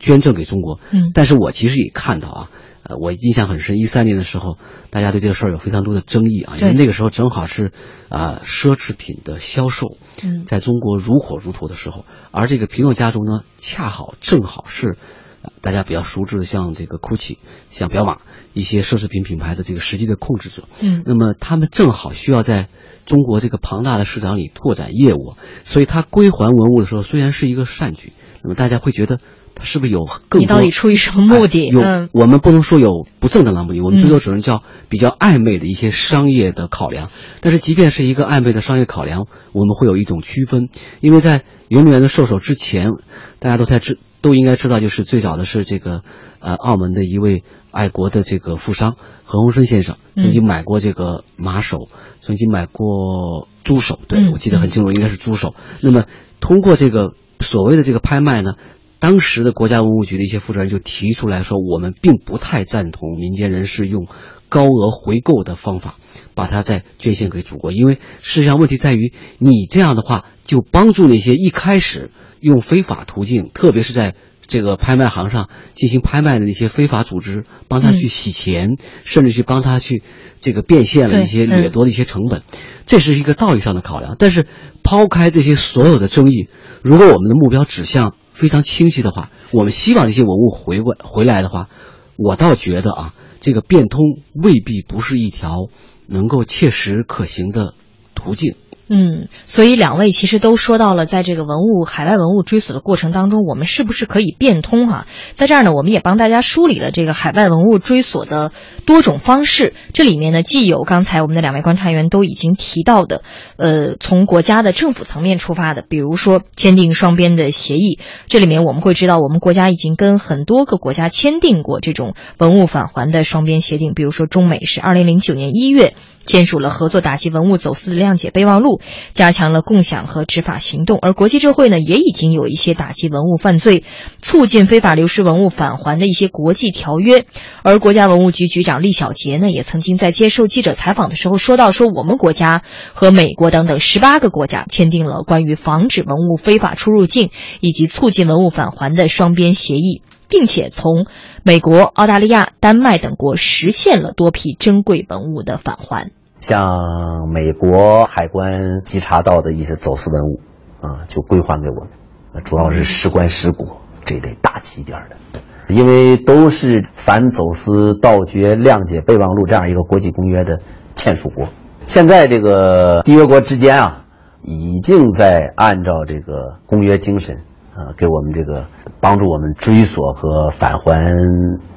捐赠给中国，嗯但是我其实也看到啊。呃，我印象很深，一三年的时候，大家对这个事儿有非常多的争议啊，因为那个时候正好是啊、奢侈品的销售，嗯在中国如火如荼的时候，而这个皮诺家族呢，恰好正好是。呃大家比较熟知的，像这个 GUCCI、像彪马一些奢侈品品牌的这个实际的控制者，嗯那么他们正好需要在中国这个庞大的市场里拓展业务，所以他归还文物的时候，虽然是一个善举，那么大家会觉得他是不是有更多？你到底出于什么目的？哎有、嗯我们不能说有不正当的目的，我们最多嗯只能叫比较暧昧的一些商业的考量。但是即便是一个暧昧的商业考量，我们会有一种区分，因为在圆明园的授首之前，大家都在知都应该知道，就是最早的是这个呃澳门的一位爱国的这个富商何鸿燊先生嗯。曾经买过这个马首，曾经买过猪首，对、嗯。我记得很清楚，应该是猪首。那么通过这个所谓的这个拍卖呢，当时的国家文物局的一些负责人就提出来说，我们并不太赞同民间人士用高额回购的方法把它再捐献给祖国，因为事实上问题在于，你这样的话就帮助那些一开始用非法途径，特别是在这个拍卖行上进行拍卖的那些非法组织，帮他去洗钱，甚至去帮他去这个变现了一些嗯掠夺的一些成本，这是一个道义上的考量。但是抛开这些所有的争议，如果我们的目标指向非常清晰的话，我们希望这些文物回过回来的话，我倒觉得啊，这个变通未必不是一条能够切实可行的途径。嗯，所以两位其实都说到了，在这个文物海外文物追索的过程当中，我们是不是可以变通哈、在这儿呢，我们也帮大家梳理了这个海外文物追索的多种方式。这里面呢，既有刚才我们的两位观察员都已经提到的，呃，从国家的政府层面出发的，比如说签订双边的协议。这里面我们会知道，我们国家已经跟很多个国家签订过这种文物返还的双边协定，比如说中美是二零零九年一月。签署了合作打击文物走私的谅解备忘录，加强了共享和执法行动。而国际社会呢，也已经有一些打击文物犯罪、促进非法流失文物返还的一些国际条约。而国家文物局局长厉小杰呢，也曾经在接受记者采访的时候说到，说我们国家和美国等等十八个国家签订了关于防止文物非法出入境以及促进文物返还的双边协议。并且从美国、澳大利亚、丹麦等国实现了多批珍贵文物的返还。像美国海关稽查到的一些走私文物，啊，就归还给我们。主要是石棺、石椁这类大气一点的，因为都是反走私、盗掘、谅解备忘录这样一个国际公约的签署国。现在这个缔约国之间啊，已经在按照这个公约精神，呃，给我们这个帮助我们追索和返还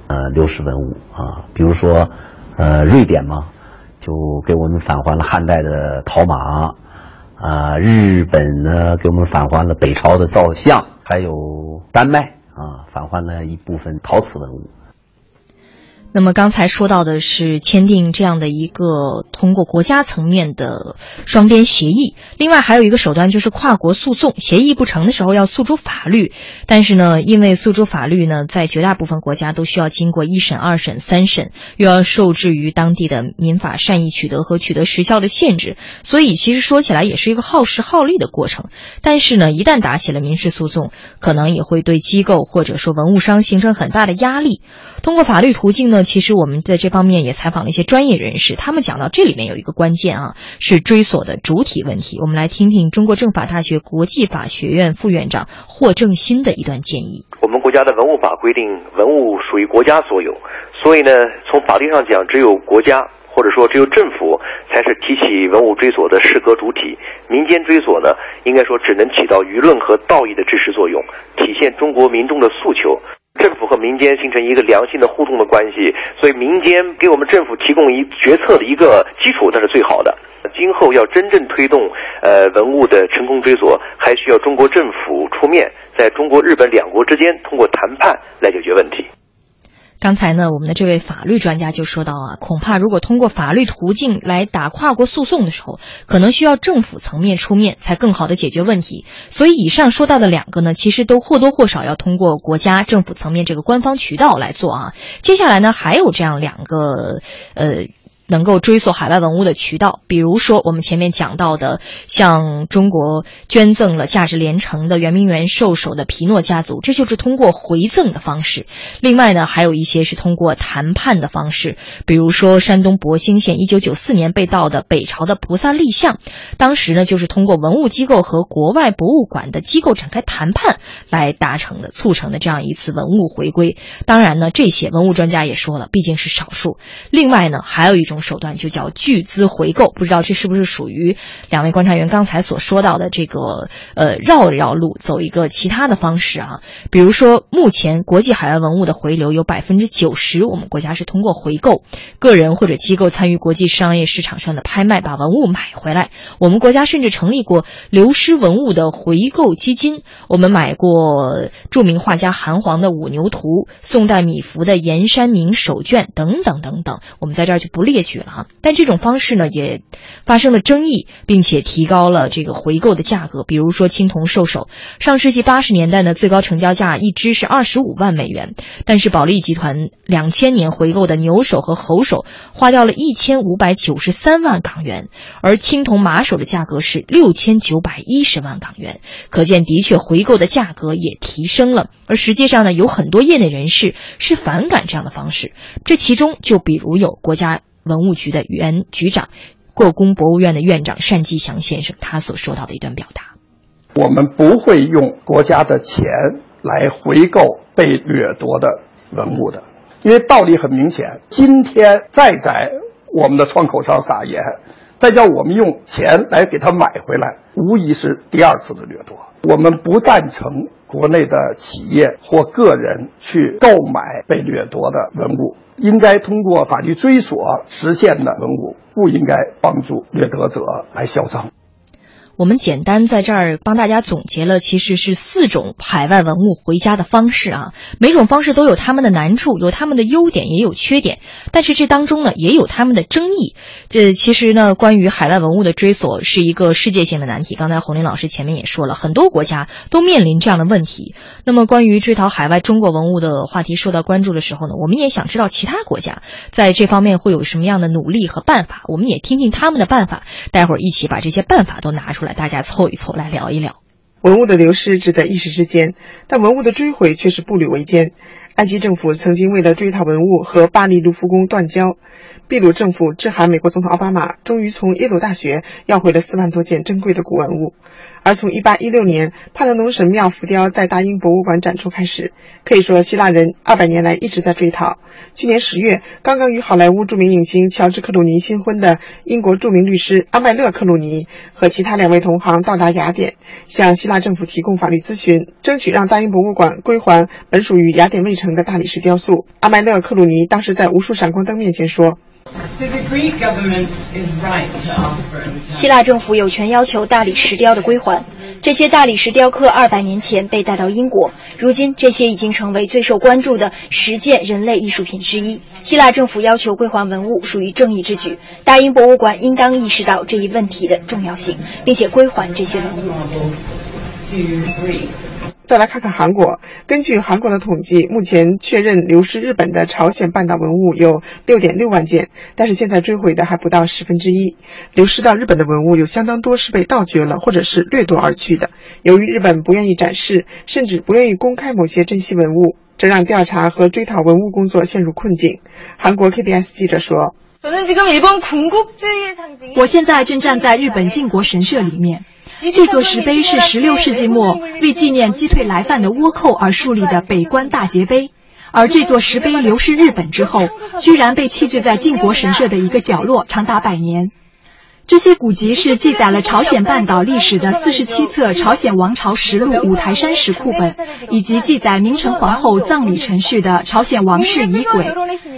呃流失文物啊，比如说，呃，瑞典嘛，就给我们返还了汉代的陶马。啊，日本呢给我们返还了北朝的造像，还有丹麦啊返还了一部分陶瓷文物。那么刚才说到的是签订这样的一个通过国家层面的双边协议，另外还有一个手段就是跨国诉讼。协议不成的时候要诉诸法律，但是呢，因为诉诸法律呢，在绝大部分国家都需要经过一审、二审、三审，又要受制于当地的民法善意取得和取得时效的限制，所以其实说起来也是一个耗时耗力的过程。但是呢，一旦打起了民事诉讼，可能也会对机构或者说文物商形成很大的压力。通过法律途径呢。其实我们在这方面也采访了一些专业人士，他们讲到这里面有一个关键啊，是追索的主体问题。我们来听听中国政法大学国际法学院副院长霍正新的一段建议。我们国家的文物法规定，文物属于国家所有，所以呢，从法律上讲，只有国家或者说只有政府才是提起文物追索的适格主体。民间追索呢，应该说只能起到舆论和道义的支持作用，体现中国民众的诉求。政府和民间形成一个良性的互动的关系，所以民间给我们政府提供一决策的一个基础，那是最好的。今后要真正推动呃文物的成功追索，还需要中国政府出面，在中国、日本两国之间通过谈判来解决问题。刚才呢，我们的这位法律专家就说到啊，恐怕如果通过法律途径来打跨国诉讼的时候，可能需要政府层面出面才更好的解决问题。所以以上说到的两个呢，其实都或多或少要通过国家政府层面这个官方渠道来做啊。接下来呢，还有这样两个呃。能够追溯海外文物的渠道，比如说我们前面讲到的，向中国捐赠了价值连城的圆明园兽首的皮诺家族，这就是通过回赠的方式。另外呢，还有一些是通过谈判的方式，比如说山东博兴县一九九四年被盗的北朝的菩萨立像，当时呢就是通过文物机构和国外博物馆的机构展开谈判来达成的，促成的这样一次文物回归。当然呢，这些文物专家也说了，毕竟是少数。另外呢，还有一种。手段就叫巨资回购，不知道这是不是属于两位观察员刚才所说到的这个呃绕一绕路走一个其他的方式啊？比如说，目前国际海外文物的回流有百分之九十，我们国家是通过回购，个人或者机构参与国际商业市场上的拍卖，把文物买回来。我们国家甚至成立过流失文物的回购基金，我们买过著名画家韩黄的《五牛图》，宋代米芾的《岩山明手卷》等等等等，我们在这儿就不列举。举了哈，但这种方式呢也发生了争议，并且提高了这个回购的价格。比如说青铜兽首，上世纪八十年代呢最高成交价一只是二十五万美元，但是保利集团两千年回购的牛首和猴首花掉了一千五百九十三万港元，而青铜马首的价格是六千九百一十万港元。可见，的确回购的价格也提升了。而实际上呢，有很多业内人士是反感这样的方式。这其中就比如有国家。文物局的原局长、故宫博物院的院长单霁翔先生，他所说到的一段表达：我们不会用国家的钱来回购被掠夺的文物的，因为道理很明显。今天再在我们的窗口上撒盐，再叫我们用钱来给他买回来，无疑是第二次的掠夺。我们不赞成国内的企业或个人去购买被掠夺的文物。应该通过法律追索实现的文物，不应该帮助掠夺者来销赃。我们简单在这儿帮大家总结了，其实是四种海外文物回家的方式啊。每种方式都有他们的难处，有他们的优点，也有缺点。但是这当中呢，也有他们的争议。这其实呢，关于海外文物的追索是一个世界性的难题。刚才洪林老师前面也说了，很多国家都面临这样的问题。那么，关于追讨海外中国文物的话题受到关注的时候呢，我们也想知道其他国家在这方面会有什么样的努力和办法。我们也听听他们的办法，待会儿一起把这些办法都拿出来。大家凑一凑来聊一聊，文物的流失只在一时之间，但文物的追回却是步履维艰。埃及政府曾经为了追讨文物和巴黎卢浮宫断交，秘鲁政府致函美国总统奥巴马，终于从耶鲁大学要回了四万多件珍贵的古文物。而从1816年帕德农神庙浮雕在大英博物馆展出开始，可以说希腊人二百年来一直在追讨。去年十月，刚刚与好莱坞著名影星乔治·克鲁尼新婚的英国著名律师阿麦勒·克鲁尼和其他两位同行到达雅典，向希腊政府提供法律咨询，争取让大英博物馆归还本属于雅典卫城的大理石雕塑。阿麦勒·克鲁尼当时在无数闪光灯面前说。希腊政府有权要求大理石雕的归还。这些大理石雕刻二百年前被带到英国，如今这些已经成为最受关注的十件人类艺术品之一。希腊政府要求归还文物属于正义之举，大英博物馆应当意识到这一问题的重要性，并且归还这些文物。再来看看韩国，根据韩国的统计，目前确认流失日本的朝鲜半岛文物有六点六万件，但是现在追回的还不到十分之一。流失到日本的文物有相当多是被盗掘了，或者是掠夺而去的。由于日本不愿意展示，甚至不愿意公开某些珍稀文物，这让调查和追讨文物工作陷入困境。韩国 KBS 记者说：“我现在正站在日本靖国神社里面。”这座石碑是16世纪末为纪念击退来犯的倭寇而树立的北关大捷碑，而这座石碑流失日本之后，居然被弃置在靖国神社的一个角落，长达百年。这些古籍是记载了朝鲜半岛历史的四十七册《朝鲜王朝实录》五台山石库本，以及记载明成皇后葬礼程序的《朝鲜王室仪轨》。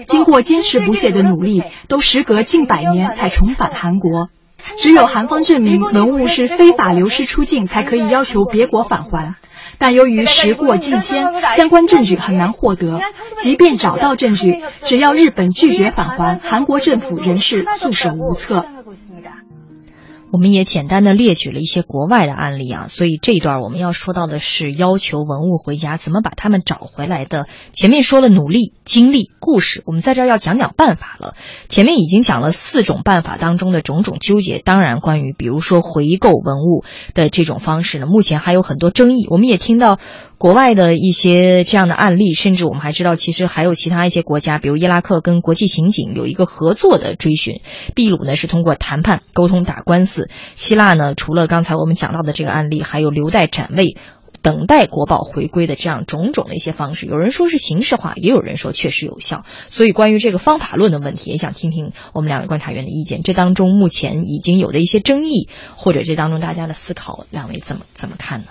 经过坚持不懈的努力，都时隔近百年才重返韩国。只有韩方证明文物是非法流失出境，才可以要求别国返还。但由于时过境迁，相关证据很难获得。即便找到证据，只要日本拒绝返还，韩国政府仍是束手无策。我们也简单的列举了一些国外的案例啊，所以这一段我们要说到的是要求文物回家，怎么把他们找回来的。前面说了努力、经历、故事，我们在这儿要讲讲办法了。前面已经讲了四种办法当中的种种纠结，当然关于比如说回购文物的这种方式呢，目前还有很多争议。我们也听到。国外的一些这样的案例，甚至我们还知道，其实还有其他一些国家，比如伊拉克跟国际刑警有一个合作的追寻。秘鲁呢是通过谈判沟通打官司，希腊呢除了刚才我们讲到的这个案例，还有留待展位、等待国宝回归的这样种种的一些方式。有人说是形式化，也有人说确实有效。所以关于这个方法论的问题，也想听听我们两位观察员的意见。这当中目前已经有的一些争议，或者这当中大家的思考，两位怎么怎么看呢？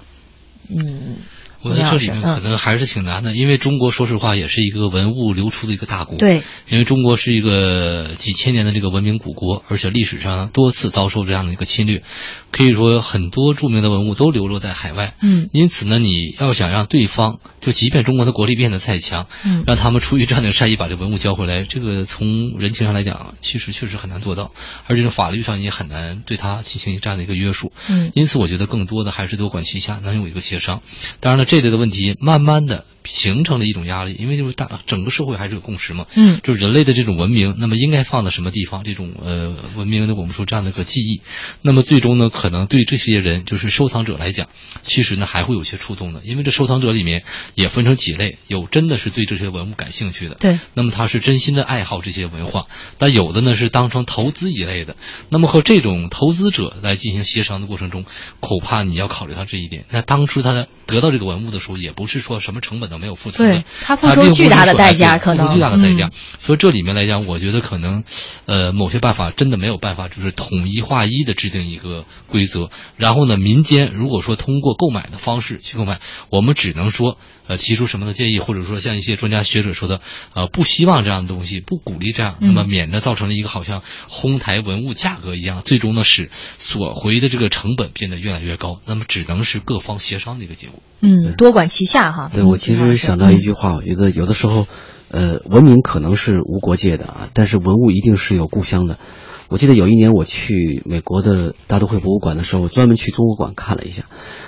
嗯。我觉得这里面可能还是挺难的，因为中国说实话也是一个文物流出的一个大国。对，因为中国是一个几千年的这个文明古国，而且历史上多次遭受这样的一个侵略，可以说很多著名的文物都流落在海外。嗯，因此呢，你要想让对方，就即便中国的国力变得再强，嗯，让他们出于这样的善意把这文物交回来，这个从人情上来讲，其实确实很难做到，而且法律上也很难对他进行这样的一个约束。嗯，因此我觉得更多的还是多管齐下，能有一个协商。当然了。这类的问题，慢慢的形成了一种压力，因为就是大整个社会还是有共识嘛，嗯，就是人类的这种文明，那么应该放在什么地方？这种呃文明的我们说这样的一个记忆，那么最终呢，可能对这些人就是收藏者来讲，其实呢还会有些触动的，因为这收藏者里面也分成几类，有真的是对这些文物感兴趣的，对，那么他是真心的爱好这些文化，但有的呢是当成投资一类的，那么和这种投资者来进行协商的过程中，恐怕你要考虑到这一点。那当初他得到这个文。物的时候也不是说什么成本都没有付出对，他付出巨大的代价，可能巨大的代价。所以这里面来讲，我觉得可能，呃，某些办法真的没有办法，就是统一划一的制定一个规则。然后呢，民间如果说通过购买的方式去购买，我们只能说，呃，提出什么的建议，或者说像一些专家学者说的，呃，不希望这样的东西，不鼓励这样，那么免得造成了一个好像哄抬文物价格一样，最终呢使索回的这个成本变得越来越高。那么只能是各方协商的一个结果。嗯。多管齐下哈。对我其实想到一句话，我觉得有的时候，呃，文明可能是无国界的啊，但是文物一定是有故乡的。我记得有一年我去美国的大都会博物馆的时候，我专门去中国馆看了一下。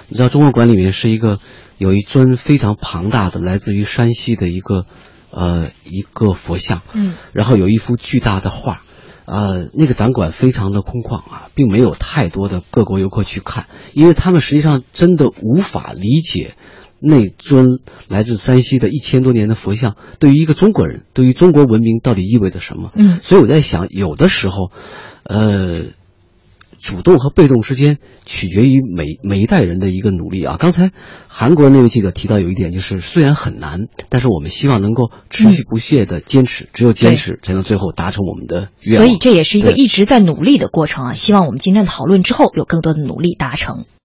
你知道中国馆里面是一个有一尊非常庞大的来自于山西的一个呃一个佛像，嗯，然后有一幅巨大的画。呃，那个展馆非常的空旷啊，并没有太多的各国游客去看，因为他们实际上真的无法理解那尊来自山西的一千多年的佛像，对于一个中国人，对于中国文明到底意味着什么？嗯，所以我在想，有的时候，呃。主动和被动之间取决于每每一代人的一个努力啊。刚才韩国那位记者提到有一点，就是虽然很难，但是我们希望能够持续不懈的坚持，只有坚持才能最后达成我们的愿望。所以这也是一个一直在努力的过程啊。希望我们今天的讨论之后有更多的努力达成。